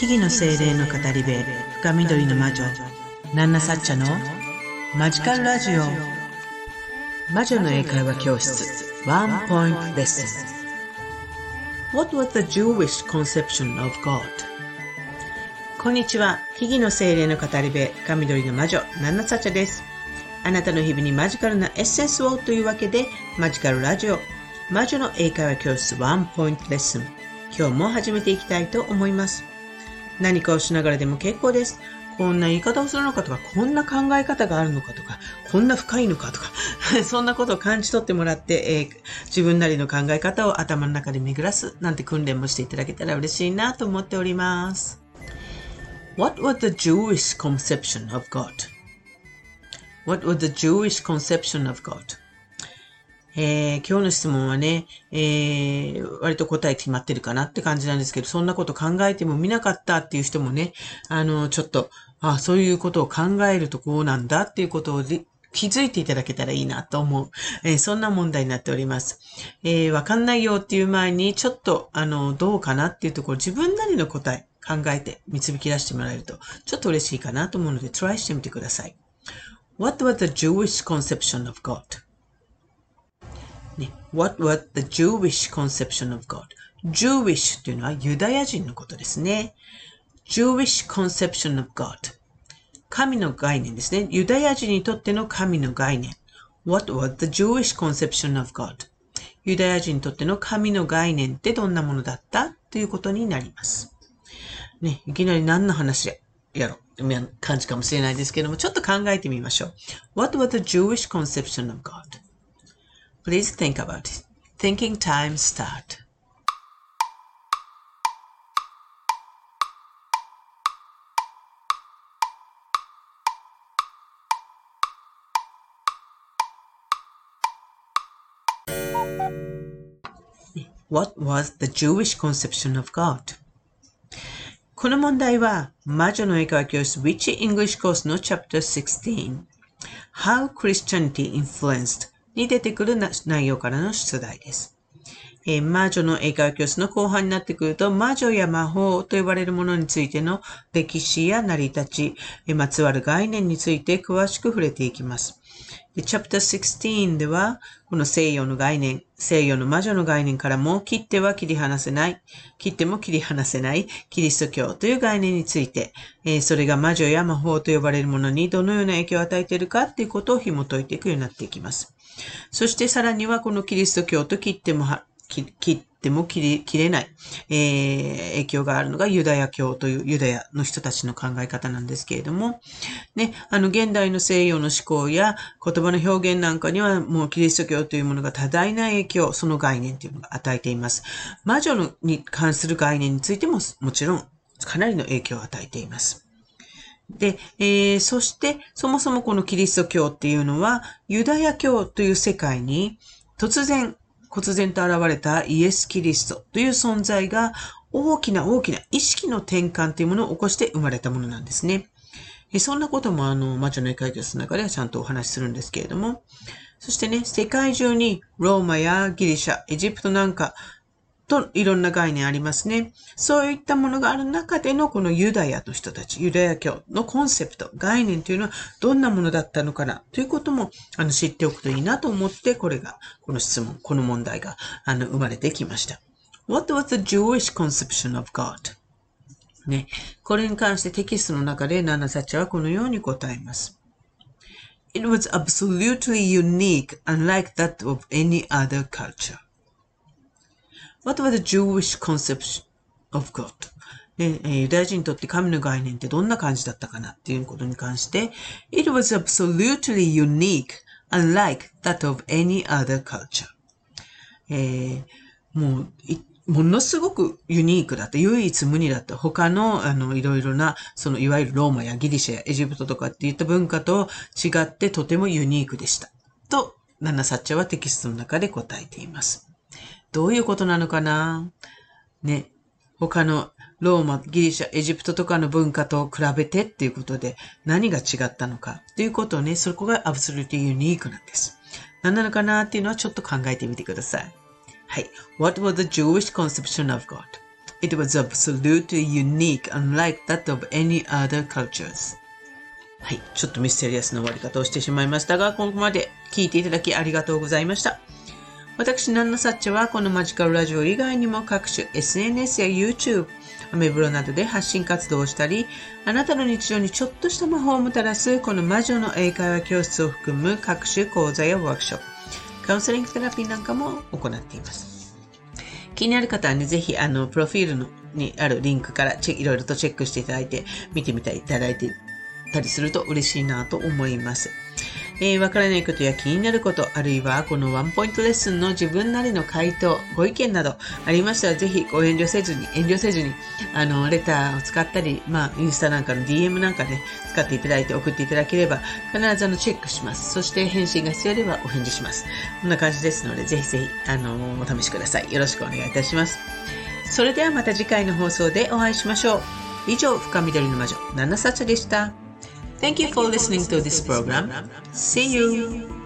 木々の精霊の語り部深緑の魔女ナンナサッチャのマジカルラジオ。魔女の英会話教室ワンポイントレッスン。What was the Jewish conception of God? こんにちは木々の精霊の語り部深緑の魔女ナンナサッチャです。あなたの日々にマジカルなエッセンスをというわけでマジカルラジオ魔女の英会話教室ワンポイントレッスン。今日も始めていきたいと思います。何かをしながらでも結構です。こんな言い方をするのかとか、こんな考え方があるのかとか、こんな深いのかとか、そんなことを感じ取ってもらって、えー、自分なりの考え方を頭の中で巡らすなんて訓練もしていただけたら嬉しいなと思っております。What was the Jewish conception of God?What was the Jewish conception of God? えー、今日の質問はね、えー、割と答え決まってるかなって感じなんですけど、そんなこと考えても見なかったっていう人もね、あの、ちょっと、あそういうことを考えるとこうなんだっていうことを気づいていただけたらいいなと思う。えー、そんな問題になっております。えー、わかんないよっていう前に、ちょっと、あの、どうかなっていうところ、自分なりの答え考えて導き出してもらえると、ちょっと嬉しいかなと思うので、トライしてみてください。What was the Jewish conception of God? ね、What was the Jewish conception of God? Jewish というのはユダヤ人のことですね。Jewish conception of God 神の概念ですね。ユダヤ人にとっての神の概念。What was the Jewish conception of God? ユダヤ人にとっての神の概念ってどんなものだったということになります。ね、いきなり何の話やろう感じかもしれないですけども、ちょっと考えてみましょう。What was the Jewish conception of God? Please think about it. Thinking time start. What was the Jewish conception of God? この問題は、魔女の英会話教室 Which English Course の Chapter 16 How Christianity Influenced に出てくる内容からの出題です。えー、魔女の英会話教室の後半になってくると、魔女や魔法と呼ばれるものについての歴史や成り立ち、えー、まつわる概念について詳しく触れていきます。で、チャプター16では、この西洋の概念、西洋の魔女の概念からも切っては切り離せない、切っても切り離せないキリスト教という概念について、えー、それが魔女や魔法と呼ばれるものにどのような影響を与えているかっていうことを紐解いていくようになっていきます。そしてさらにはこのキリスト教と切っても切っても切れない、えー、影響があるのがユダヤ教というユダヤの人たちの考え方なんですけれども、ね、あの現代の西洋の思考や言葉の表現なんかにはもうキリスト教というものが多大な影響、その概念というのが与えています。魔女に関する概念についてももちろんかなりの影響を与えています。で、えー、そして、そもそもこのキリスト教っていうのは、ユダヤ教という世界に突然、忽然と現れたイエス・キリストという存在が大きな大きな意識の転換というものを起こして生まれたものなんですね。そんなこともあの、魔女の解決の中ではちゃんとお話しするんですけれども、そしてね、世界中にローマやギリシャ、エジプトなんかといろんな概念ありますね。そういったものがある中でのこのユダヤの人たち、ユダヤ教のコンセプト、概念というのはどんなものだったのかなということもあの知っておくといいなと思って、これが、この質問、この問題があの生まれてきました。What was the Jewish conception of God? ね、これに関してテキストの中でナナサチはこのように答えます。It was absolutely unique, unlike that of any other culture. What was the Jewish conception of God? で、ユダヤ人にとって神の概念ってどんな感じだったかなっていうことに関して、It was absolutely unique, unlike that of any other culture. えー、もう、ものすごくユニークだった。唯一無二だった。他の、あの、いろいろな、その、いわゆるローマやギリシャやエジプトとかっていった文化と違ってとてもユニークでした。と、ナナサッチャはテキストの中で答えています。どういうことなのかな？ね。他のローマ、ギリシャ、エジプトとかの文化と比べてっていうことで何が違ったのか？っていうことをね、そこがアブソルティユニークなんです。何なのかなっていうのはちょっと考えてみてください。はい。What was the Jewish conception of God? It was absolutely unique, unlike that of any other cultures. はい。ちょっとミステリアスな終わり方をしてしまいましたが、ここまで聞いていただきありがとうございました。私、ナンナサッチャはこのマジカルラジオ以外にも各種 SNS や YouTube、アメブロなどで発信活動をしたり、あなたの日常にちょっとした魔法をもたらすこの魔女の英会話教室を含む各種講座やワークショップ、カウンセリングセラピーなんかも行っています。気になる方はね、ぜひ、あの、プロフィールのにあるリンクからいろいろとチェックしていただいて、見てみていただいてたりすると嬉しいなと思います。えー、わからないことや気になること、あるいはこのワンポイントレッスンの自分なりの回答、ご意見などありましたら、ぜひご遠慮せずに、遠慮せずに、あの、レターを使ったり、まあ、インスタなんかの DM なんかで、ね、使っていただいて送っていただければ、必ずあの、チェックします。そして返信が必要ではお返事します。こんな感じですので、ぜひぜひ、あの、お試しください。よろしくお願いいたします。それではまた次回の放送でお会いしましょう。以上、深緑の魔女、ナナサチでした。Thank you for listening to this program. See you.